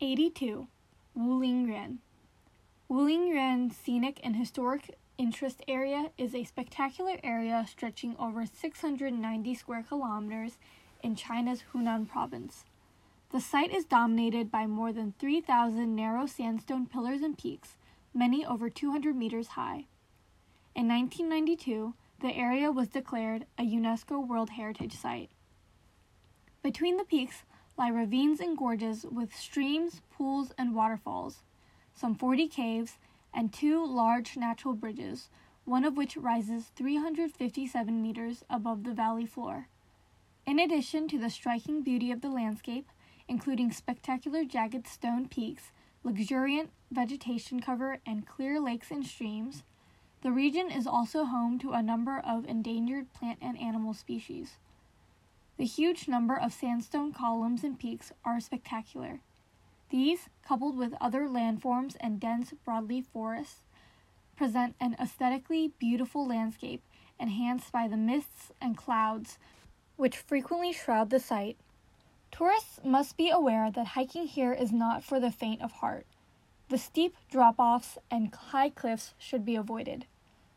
82. Wulingyuan. Wulingyuan Scenic and Historic Interest Area is a spectacular area stretching over 690 square kilometers in China's Hunan province. The site is dominated by more than 3,000 narrow sandstone pillars and peaks, many over 200 meters high. In 1992, the area was declared a UNESCO World Heritage Site. Between the peaks lie ravines and gorges with streams, pools, and waterfalls, some 40 caves, and two large natural bridges, one of which rises 357 meters above the valley floor. In addition to the striking beauty of the landscape, including spectacular jagged stone peaks, luxuriant vegetation cover, and clear lakes and streams. The region is also home to a number of endangered plant and animal species. The huge number of sandstone columns and peaks are spectacular. These, coupled with other landforms and dense broadleaf forests, present an aesthetically beautiful landscape enhanced by the mists and clouds which frequently shroud the site. Tourists must be aware that hiking here is not for the faint of heart. The steep drop offs and high cliffs should be avoided.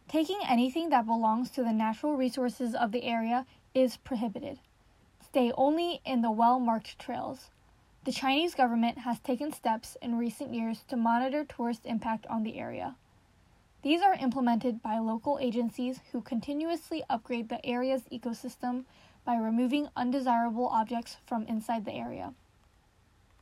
Taking anything that belongs to the natural resources of the area is prohibited. Stay only in the well marked trails. The Chinese government has taken steps in recent years to monitor tourist impact on the area. These are implemented by local agencies who continuously upgrade the area's ecosystem by removing undesirable objects from inside the area.